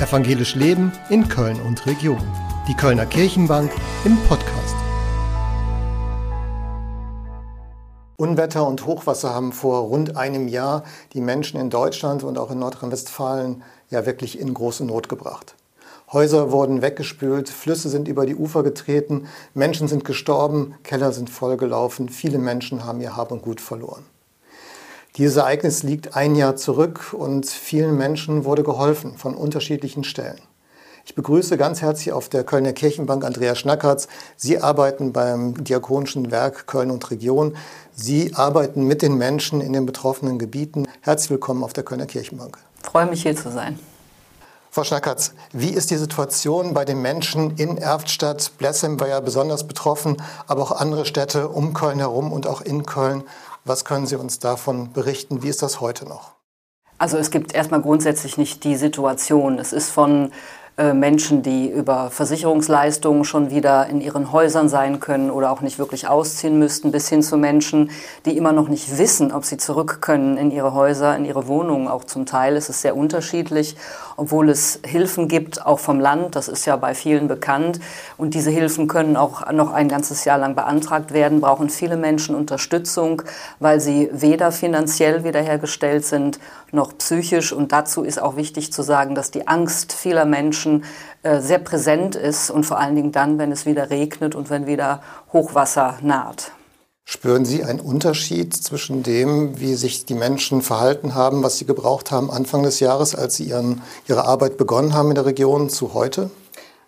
Evangelisch Leben in Köln und Region. Die Kölner Kirchenbank im Podcast. Unwetter und Hochwasser haben vor rund einem Jahr die Menschen in Deutschland und auch in Nordrhein-Westfalen ja wirklich in große Not gebracht. Häuser wurden weggespült, Flüsse sind über die Ufer getreten, Menschen sind gestorben, Keller sind vollgelaufen, viele Menschen haben ihr Hab und Gut verloren. Dieses Ereignis liegt ein Jahr zurück und vielen Menschen wurde geholfen von unterschiedlichen Stellen. Ich begrüße ganz herzlich auf der Kölner Kirchenbank Andrea Schnackertz. Sie arbeiten beim Diakonischen Werk Köln und Region. Sie arbeiten mit den Menschen in den betroffenen Gebieten. Herzlich willkommen auf der Kölner Kirchenbank. Ich freue mich hier zu sein. Frau Schnackertz, wie ist die Situation bei den Menschen in Erftstadt? Blessem war ja besonders betroffen, aber auch andere Städte um Köln herum und auch in Köln. Was können Sie uns davon berichten? Wie ist das heute noch? Also es gibt erstmal grundsätzlich nicht die Situation. Es ist von Menschen, die über Versicherungsleistungen schon wieder in ihren Häusern sein können oder auch nicht wirklich ausziehen müssten, bis hin zu Menschen, die immer noch nicht wissen, ob sie zurück können in ihre Häuser, in ihre Wohnungen. Auch zum Teil ist es sehr unterschiedlich, obwohl es Hilfen gibt, auch vom Land. Das ist ja bei vielen bekannt. Und diese Hilfen können auch noch ein ganzes Jahr lang beantragt werden, brauchen viele Menschen Unterstützung, weil sie weder finanziell wiederhergestellt sind noch psychisch. Und dazu ist auch wichtig zu sagen, dass die Angst vieler Menschen äh, sehr präsent ist und vor allen Dingen dann, wenn es wieder regnet und wenn wieder Hochwasser naht. Spüren Sie einen Unterschied zwischen dem, wie sich die Menschen verhalten haben, was sie gebraucht haben Anfang des Jahres, als sie ihren, ihre Arbeit begonnen haben in der Region, zu heute?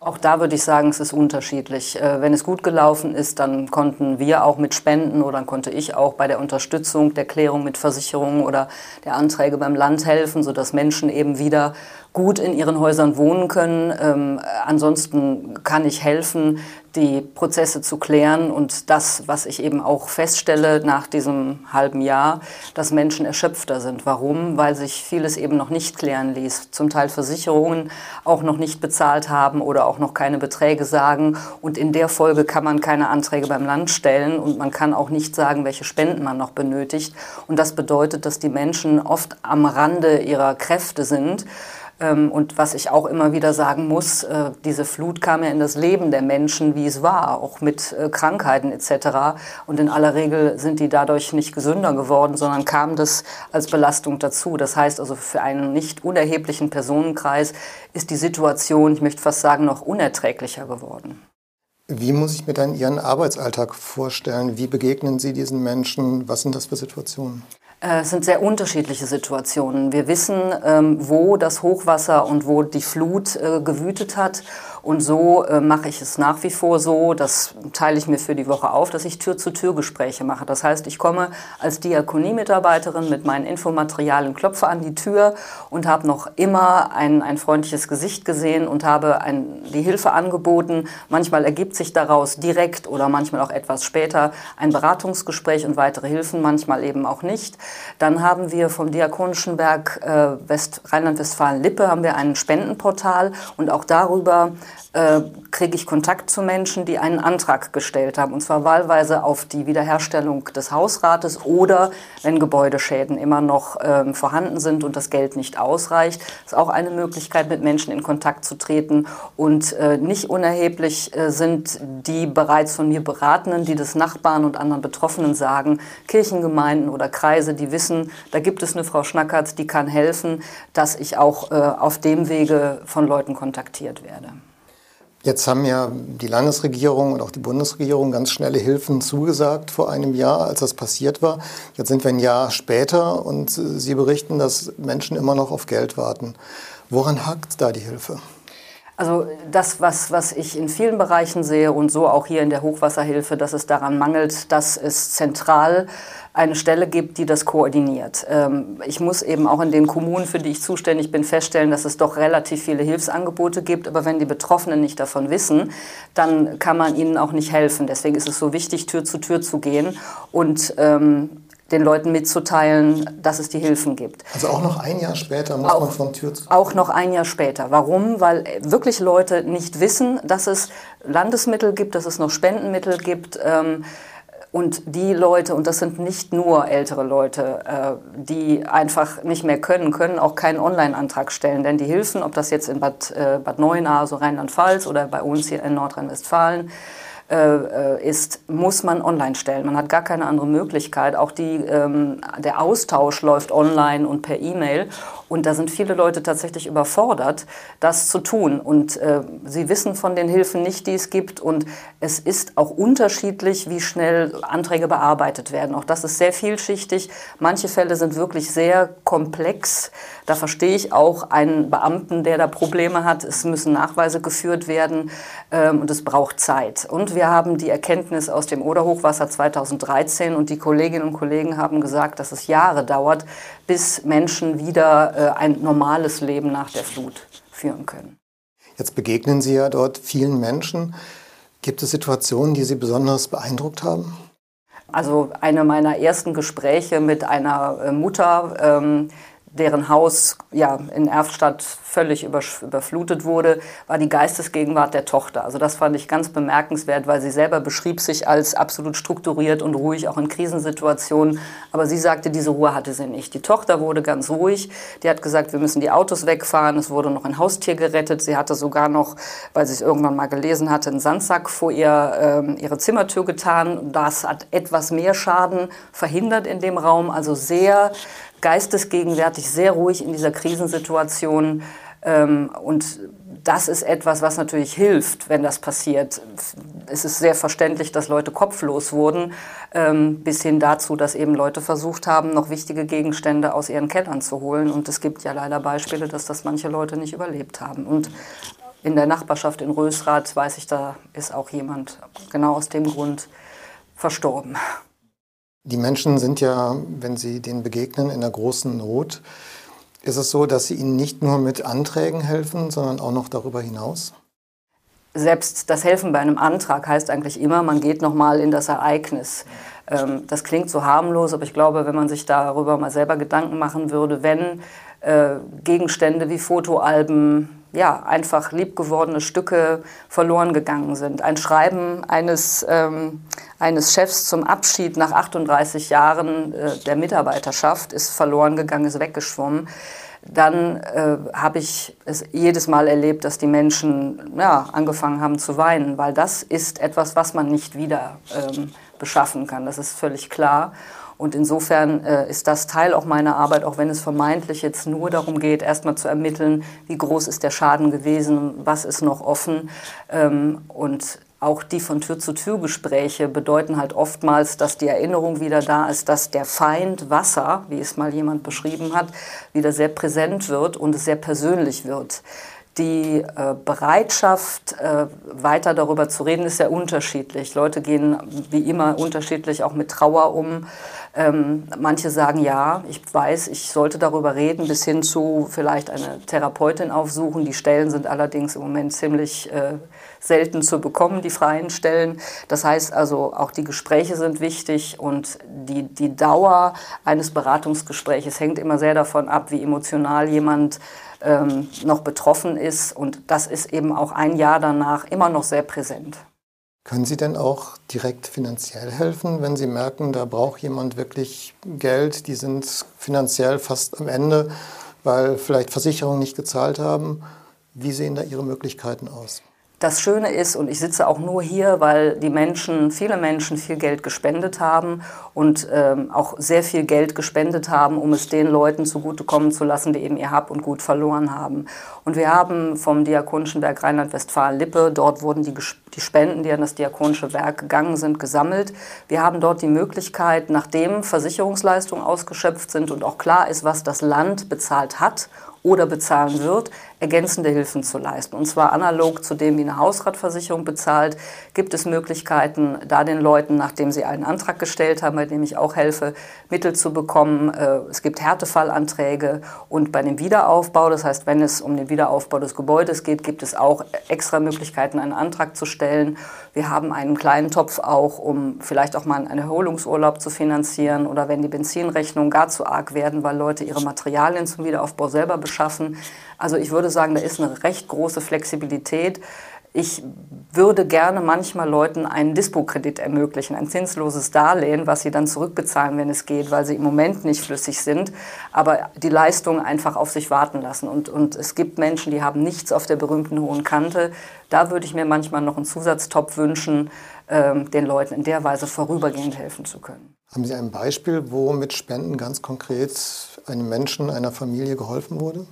Auch da würde ich sagen, es ist unterschiedlich. Äh, wenn es gut gelaufen ist, dann konnten wir auch mit Spenden oder dann konnte ich auch bei der Unterstützung der Klärung mit Versicherungen oder der Anträge beim Land helfen, sodass Menschen eben wieder gut in ihren Häusern wohnen können. Ähm, ansonsten kann ich helfen, die Prozesse zu klären und das, was ich eben auch feststelle nach diesem halben Jahr, dass Menschen erschöpfter sind. Warum? Weil sich vieles eben noch nicht klären ließ. Zum Teil Versicherungen auch noch nicht bezahlt haben oder auch noch keine Beträge sagen. Und in der Folge kann man keine Anträge beim Land stellen und man kann auch nicht sagen, welche Spenden man noch benötigt. Und das bedeutet, dass die Menschen oft am Rande ihrer Kräfte sind. Ähm, und was ich auch immer wieder sagen muss, äh, diese Flut kam ja in das Leben der Menschen, wie es war, auch mit äh, Krankheiten etc. Und in aller Regel sind die dadurch nicht gesünder geworden, sondern kam das als Belastung dazu. Das heißt also, für einen nicht unerheblichen Personenkreis ist die Situation, ich möchte fast sagen, noch unerträglicher geworden. Wie muss ich mir dann Ihren Arbeitsalltag vorstellen? Wie begegnen Sie diesen Menschen? Was sind das für Situationen? Äh, es sind sehr unterschiedliche Situationen. Wir wissen, ähm, wo das Hochwasser und wo die Flut äh, gewütet hat. Und so äh, mache ich es nach wie vor so, das teile ich mir für die Woche auf, dass ich Tür-zu-Tür-Gespräche mache. Das heißt, ich komme als Diakonie-Mitarbeiterin mit meinen Infomaterialien, klopfe an die Tür und habe noch immer ein, ein freundliches Gesicht gesehen und habe ein, die Hilfe angeboten. Manchmal ergibt sich daraus direkt oder manchmal auch etwas später ein Beratungsgespräch und weitere Hilfen, manchmal eben auch nicht. Dann haben wir vom Diakonischen Werk äh, Rheinland-Westfalen-Lippe haben wir ein Spendenportal und auch darüber äh, kriege ich Kontakt zu Menschen, die einen Antrag gestellt haben, und zwar wahlweise auf die Wiederherstellung des Hausrates oder wenn Gebäudeschäden immer noch ähm, vorhanden sind und das Geld nicht ausreicht. Ist auch eine Möglichkeit, mit Menschen in Kontakt zu treten. Und äh, nicht unerheblich äh, sind die bereits von mir Beratenden, die des Nachbarn und anderen Betroffenen sagen, Kirchengemeinden oder Kreise, die wissen, da gibt es eine Frau Schnackert, die kann helfen, dass ich auch äh, auf dem Wege von Leuten kontaktiert werde. Jetzt haben ja die Landesregierung und auch die Bundesregierung ganz schnelle Hilfen zugesagt vor einem Jahr, als das passiert war. Jetzt sind wir ein Jahr später und Sie berichten, dass Menschen immer noch auf Geld warten. Woran hakt da die Hilfe? Also das, was, was ich in vielen Bereichen sehe und so auch hier in der Hochwasserhilfe, dass es daran mangelt, dass es zentral eine Stelle gibt, die das koordiniert. Ähm, ich muss eben auch in den Kommunen, für die ich zuständig bin, feststellen, dass es doch relativ viele Hilfsangebote gibt. Aber wenn die Betroffenen nicht davon wissen, dann kann man ihnen auch nicht helfen. Deswegen ist es so wichtig, Tür zu Tür zu gehen und ähm, den Leuten mitzuteilen, dass es die Hilfen gibt. Also auch noch ein Jahr später muss auch, man von Tür zu Tür. Auch noch ein Jahr später. Warum? Weil wirklich Leute nicht wissen, dass es Landesmittel gibt, dass es noch Spendenmittel gibt. Ähm, Und die Leute, und das sind nicht nur ältere Leute, äh, die einfach nicht mehr können, können auch keinen Online-Antrag stellen. Denn die Hilfen, ob das jetzt in Bad, äh, Bad Neuenahr, so Rheinland-Pfalz oder bei uns hier in Nordrhein-Westfalen, äh, ist, muss man online stellen. Man hat gar keine andere Möglichkeit. Auch die, ähm, der Austausch läuft online und per E-Mail. Und da sind viele Leute tatsächlich überfordert, das zu tun. Und äh, sie wissen von den Hilfen nicht, die es gibt. Und es ist auch unterschiedlich, wie schnell Anträge bearbeitet werden. Auch das ist sehr vielschichtig. Manche Fälle sind wirklich sehr komplex. Da verstehe ich auch einen Beamten, der da Probleme hat. Es müssen Nachweise geführt werden ähm, und es braucht Zeit. Und wir haben die Erkenntnis aus dem Oderhochwasser 2013 und die Kolleginnen und Kollegen haben gesagt, dass es Jahre dauert, bis Menschen wieder äh, ein normales Leben nach der Flut führen können. Jetzt begegnen Sie ja dort vielen Menschen. Gibt es Situationen, die Sie besonders beeindruckt haben? Also eine meiner ersten Gespräche mit einer äh, Mutter, ähm, deren Haus ja, in Erftstadt völlig überflutet wurde, war die Geistesgegenwart der Tochter. Also das fand ich ganz bemerkenswert, weil sie selber beschrieb sich als absolut strukturiert und ruhig, auch in Krisensituationen. Aber sie sagte, diese Ruhe hatte sie nicht. Die Tochter wurde ganz ruhig. Die hat gesagt, wir müssen die Autos wegfahren. Es wurde noch ein Haustier gerettet. Sie hatte sogar noch, weil sie es irgendwann mal gelesen hatte, einen Sandsack vor ihr, äh, ihre Zimmertür getan. Das hat etwas mehr Schaden verhindert in dem Raum. Also sehr geistesgegenwärtig, sehr ruhig in dieser Krisensituation. Ähm, und das ist etwas, was natürlich hilft, wenn das passiert. Es ist sehr verständlich, dass Leute kopflos wurden, ähm, bis hin dazu, dass eben Leute versucht haben, noch wichtige Gegenstände aus ihren Kellern zu holen. Und es gibt ja leider Beispiele, dass das manche Leute nicht überlebt haben. Und in der Nachbarschaft in Rösrath weiß ich, da ist auch jemand genau aus dem Grund verstorben. Die Menschen sind ja, wenn sie denen begegnen, in der großen Not. Ist es so, dass sie ihnen nicht nur mit Anträgen helfen, sondern auch noch darüber hinaus? Selbst das Helfen bei einem Antrag heißt eigentlich immer, man geht noch mal in das Ereignis. Ähm, das klingt so harmlos, aber ich glaube, wenn man sich darüber mal selber Gedanken machen würde, wenn äh, Gegenstände wie Fotoalben, ja, einfach liebgewordene Stücke verloren gegangen sind. Ein Schreiben eines, ähm, eines Chefs zum Abschied nach 38 Jahren äh, der Mitarbeiterschaft ist verloren gegangen, ist weggeschwommen. Dann äh, habe ich es jedes Mal erlebt, dass die Menschen ja, angefangen haben zu weinen, weil das ist etwas, was man nicht wieder ähm, beschaffen kann. Das ist völlig klar. Und insofern äh, ist das Teil auch meiner Arbeit, auch wenn es vermeintlich jetzt nur darum geht, erstmal zu ermitteln, wie groß ist der Schaden gewesen, was ist noch offen. Ähm, und auch die von Tür zu Tür Gespräche bedeuten halt oftmals, dass die Erinnerung wieder da ist, dass der Feind Wasser, wie es mal jemand beschrieben hat, wieder sehr präsent wird und es sehr persönlich wird. Die äh, Bereitschaft, äh, weiter darüber zu reden, ist sehr unterschiedlich. Leute gehen wie immer unterschiedlich auch mit Trauer um. Ähm, manche sagen, ja, ich weiß, ich sollte darüber reden, bis hin zu vielleicht eine Therapeutin aufsuchen. Die Stellen sind allerdings im Moment ziemlich äh, selten zu bekommen, die freien Stellen. Das heißt also, auch die Gespräche sind wichtig und die, die Dauer eines Beratungsgespräches hängt immer sehr davon ab, wie emotional jemand ähm, noch betroffen ist. Und das ist eben auch ein Jahr danach immer noch sehr präsent. Können Sie denn auch direkt finanziell helfen, wenn Sie merken, da braucht jemand wirklich Geld, die sind finanziell fast am Ende, weil vielleicht Versicherungen nicht gezahlt haben? Wie sehen da Ihre Möglichkeiten aus? Das Schöne ist, und ich sitze auch nur hier, weil die Menschen, viele Menschen viel Geld gespendet haben und ähm, auch sehr viel Geld gespendet haben, um es den Leuten zugutekommen zu lassen, die eben ihr Hab und Gut verloren haben. Und wir haben vom Diakonischen Werk Rheinland-Westfalen-Lippe, dort wurden die, die Spenden, die an das Diakonische Werk gegangen sind, gesammelt. Wir haben dort die Möglichkeit, nachdem Versicherungsleistungen ausgeschöpft sind und auch klar ist, was das Land bezahlt hat oder bezahlen wird, ergänzende Hilfen zu leisten. Und zwar analog zu dem, wie eine Hausratversicherung bezahlt, gibt es Möglichkeiten, da den Leuten, nachdem sie einen Antrag gestellt haben, bei dem ich auch helfe, Mittel zu bekommen. Äh, es gibt Härtefallanträge und bei dem Wiederaufbau, das heißt, wenn es um den Wiederaufbau des Gebäudes geht, gibt es auch extra Möglichkeiten, einen Antrag zu stellen. Wir haben einen kleinen Topf auch, um vielleicht auch mal einen Erholungsurlaub zu finanzieren oder wenn die Benzinrechnungen gar zu arg werden, weil Leute ihre Materialien zum Wiederaufbau selber beschaffen. Also ich würde sagen, da ist eine recht große Flexibilität. ich würde gerne manchmal Leuten einen Dispo-Kredit ermöglichen, ein zinsloses Darlehen, was sie dann zurückbezahlen, wenn es geht, weil sie im Moment nicht flüssig sind, aber die Leistungen einfach auf sich warten lassen. Und, und es gibt Menschen, die haben nichts auf der berühmten hohen Kante. Da würde ich mir manchmal noch einen Zusatztopf wünschen, ähm, den Leuten in der Weise vorübergehend helfen zu können. Haben Sie ein Beispiel, wo mit Spenden ganz konkret einem Menschen, einer Familie geholfen wurde?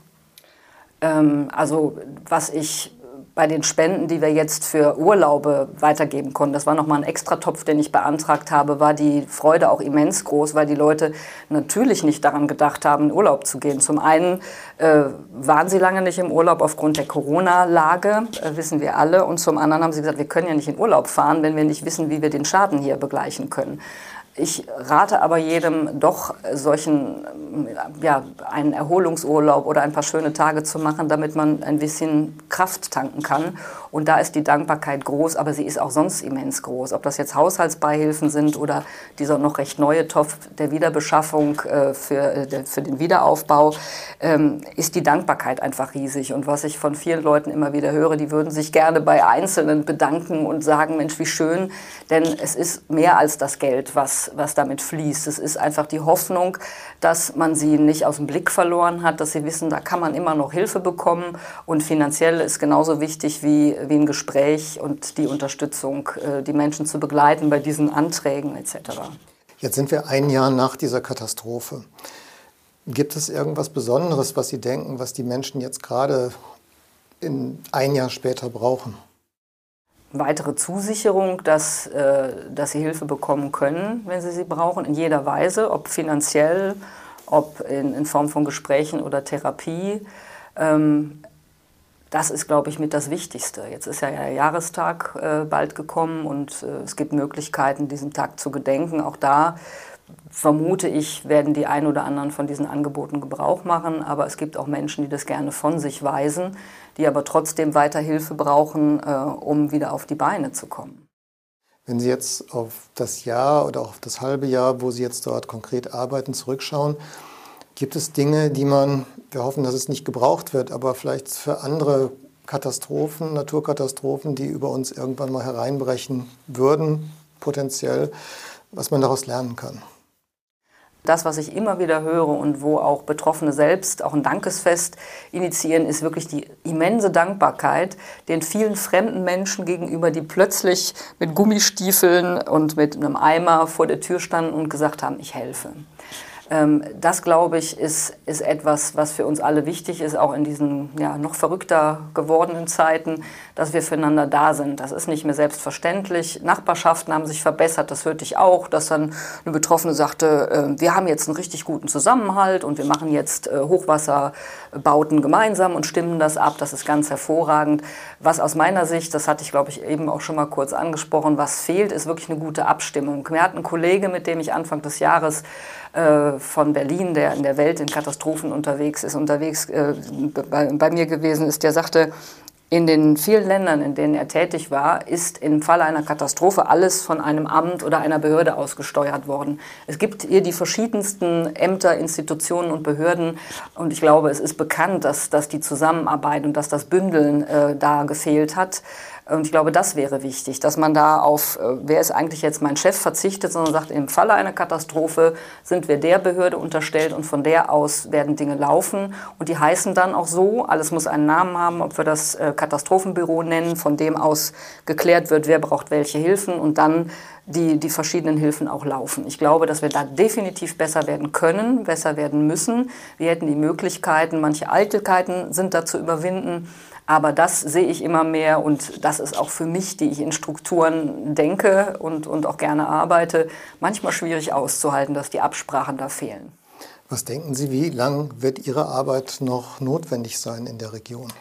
Ähm, also was ich bei den Spenden, die wir jetzt für Urlaube weitergeben konnten, das war nochmal ein Extratopf, den ich beantragt habe, war die Freude auch immens groß, weil die Leute natürlich nicht daran gedacht haben, in Urlaub zu gehen. Zum einen äh, waren sie lange nicht im Urlaub aufgrund der Corona-Lage, äh, wissen wir alle. Und zum anderen haben sie gesagt, wir können ja nicht in Urlaub fahren, wenn wir nicht wissen, wie wir den Schaden hier begleichen können. Ich rate aber jedem doch solchen, ja, einen Erholungsurlaub oder ein paar schöne Tage zu machen, damit man ein bisschen Kraft tanken kann. Und da ist die Dankbarkeit groß, aber sie ist auch sonst immens groß. Ob das jetzt Haushaltsbeihilfen sind oder dieser noch recht neue Topf der Wiederbeschaffung äh, für, äh, für den Wiederaufbau, ähm, ist die Dankbarkeit einfach riesig. Und was ich von vielen Leuten immer wieder höre, die würden sich gerne bei Einzelnen bedanken und sagen, Mensch, wie schön, denn es ist mehr als das Geld, was was, damit fließt. Es ist einfach die Hoffnung, dass man sie nicht aus dem Blick verloren hat, dass sie wissen, da kann man immer noch Hilfe bekommen. Und finanziell ist genauso wichtig wie, wie ein Gespräch und die Unterstützung, äh, die Menschen zu begleiten bei diesen Anträgen etc. Jetzt sind wir ein Jahr nach dieser Katastrophe. Gibt es irgendwas Besonderes, was Sie denken, was die Menschen jetzt gerade in ein Jahr später brauchen? weitere Zusicherung, dass, äh, dass sie Hilfe bekommen können, wenn sie sie brauchen, in jeder Weise, ob finanziell, ob in, in Form von Gesprächen oder Therapie. Ähm, das ist, glaube ich, mit das Wichtigste. Jetzt ist ja der Jahrestag äh, bald gekommen und äh, es gibt Möglichkeiten, diesen Tag zu gedenken. Auch da vermute ich, werden die ein oder anderen von diesen Angeboten Gebrauch machen. Aber es gibt auch Menschen, die das gerne von sich weisen, die aber trotzdem weiter Hilfe brauchen, äh, um wieder auf die Beine zu kommen. Wenn Sie jetzt auf das Jahr oder auf das halbe Jahr, wo Sie jetzt dort konkret arbeiten, zurückschauen, gibt es Dinge, die man, wir hoffen, dass es nicht gebraucht wird, aber vielleicht für andere Katastrophen, Naturkatastrophen, die über uns irgendwann mal hereinbrechen würden, potenziell, was man daraus lernen kann? Das, was ich immer wieder höre und wo auch Betroffene selbst auch ein Dankesfest initiieren, ist wirklich die immense Dankbarkeit den vielen fremden Menschen gegenüber, die plötzlich mit Gummistiefeln und mit einem Eimer vor der Tür standen und gesagt haben, ich helfe. Ähm, das, glaube ich, ist, ist etwas, was für uns alle wichtig ist, auch in diesen ja, noch verrückter gewordenen Zeiten, dass wir füreinander da sind. Das ist nicht mehr selbstverständlich. Nachbarschaften haben sich verbessert, das hörte ich auch, dass dann eine Betroffene sagte, äh, wir haben jetzt einen richtig guten Zusammenhalt und wir machen jetzt äh, Hochwasserbauten gemeinsam und stimmen das ab. Das ist ganz hervorragend. Was aus meiner Sicht, das hatte ich, glaube ich, eben auch schon mal kurz angesprochen, was fehlt, ist wirklich eine gute Abstimmung. Mir hat ein Kollege, mit dem ich Anfang des Jahres äh, von Berlin, der in der Welt in Katastrophen unterwegs ist, unterwegs äh, bei, bei mir gewesen ist, der sagte, in den vielen Ländern, in denen er tätig war, ist im Falle einer Katastrophe alles von einem Amt oder einer Behörde ausgesteuert worden. Es gibt hier die verschiedensten Ämter, Institutionen und Behörden und ich glaube, es ist bekannt, dass, dass die Zusammenarbeit und dass das Bündeln äh, da gefehlt hat. Und ich glaube, das wäre wichtig, dass man da auf, äh, wer ist eigentlich jetzt mein Chef, verzichtet, sondern sagt, im Falle einer Katastrophe sind wir der Behörde unterstellt und von der aus werden Dinge laufen. Und die heißen dann auch so, alles muss einen Namen haben, ob wir das äh, Katastrophenbüro nennen, von dem aus geklärt wird, wer braucht welche Hilfen und dann die, die verschiedenen Hilfen auch laufen. Ich glaube, dass wir da definitiv besser werden können, besser werden müssen. Wir hätten die Möglichkeiten, manche Eitelkeiten sind da zu überwinden. Aber das sehe ich immer mehr und das ist auch für mich, die ich in Strukturen denke und, und auch gerne arbeite, manchmal schwierig auszuhalten, dass die Absprachen da fehlen. Was denken Sie, wie lang wird Ihre Arbeit noch notwendig sein in der Region?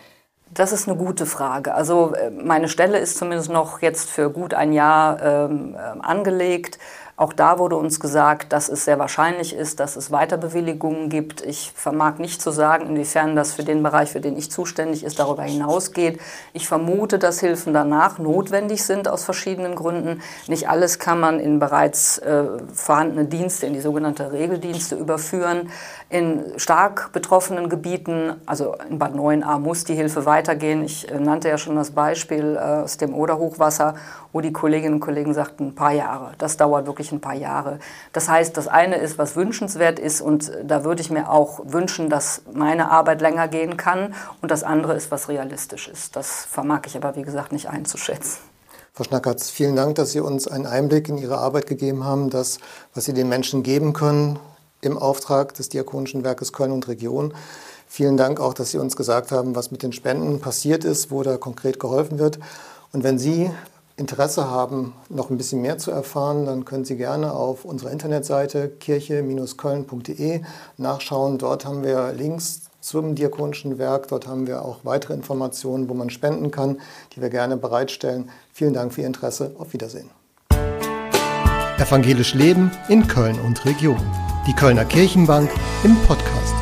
Das ist eine gute Frage. Also äh, meine Stelle ist zumindest noch jetzt für gut ein Jahr ähm, äh, angelegt. Auch da wurde uns gesagt, dass es sehr wahrscheinlich ist, dass es Weiterbewilligungen gibt. Ich vermag nicht zu sagen, inwiefern das für den Bereich, für den ich zuständig ist, darüber hinausgeht. Ich vermute, dass Hilfen danach notwendig sind aus verschiedenen Gründen. Nicht alles kann man in bereits äh, vorhandene Dienste, in die sogenannte Regeldienste überführen. In stark betroffenen Gebieten, also in Bad 9a, muss die Hilfe weitergehen. Ich äh, nannte ja schon das Beispiel äh, aus dem Oderhochwasser, wo die Kolleginnen und Kollegen sagten, ein paar Jahre. Das dauert wirklich ein paar Jahre. Das heißt, das eine ist, was wünschenswert ist und da würde ich mir auch wünschen, dass meine Arbeit länger gehen kann und das andere ist, was realistisch ist. Das vermag ich aber, wie gesagt, nicht einzuschätzen. Frau Schnackertz, vielen Dank, dass Sie uns einen Einblick in Ihre Arbeit gegeben haben, das, was Sie den Menschen geben können im Auftrag des Diakonischen Werkes Köln und Region. Vielen Dank auch, dass Sie uns gesagt haben, was mit den Spenden passiert ist, wo da konkret geholfen wird. Und wenn Sie Interesse haben, noch ein bisschen mehr zu erfahren, dann können Sie gerne auf unserer Internetseite kirche-köln.de nachschauen. Dort haben wir Links zum Diakonischen Werk. Dort haben wir auch weitere Informationen, wo man spenden kann, die wir gerne bereitstellen. Vielen Dank für Ihr Interesse. Auf Wiedersehen. Evangelisch Leben in Köln und Region. Die Kölner Kirchenbank im Podcast.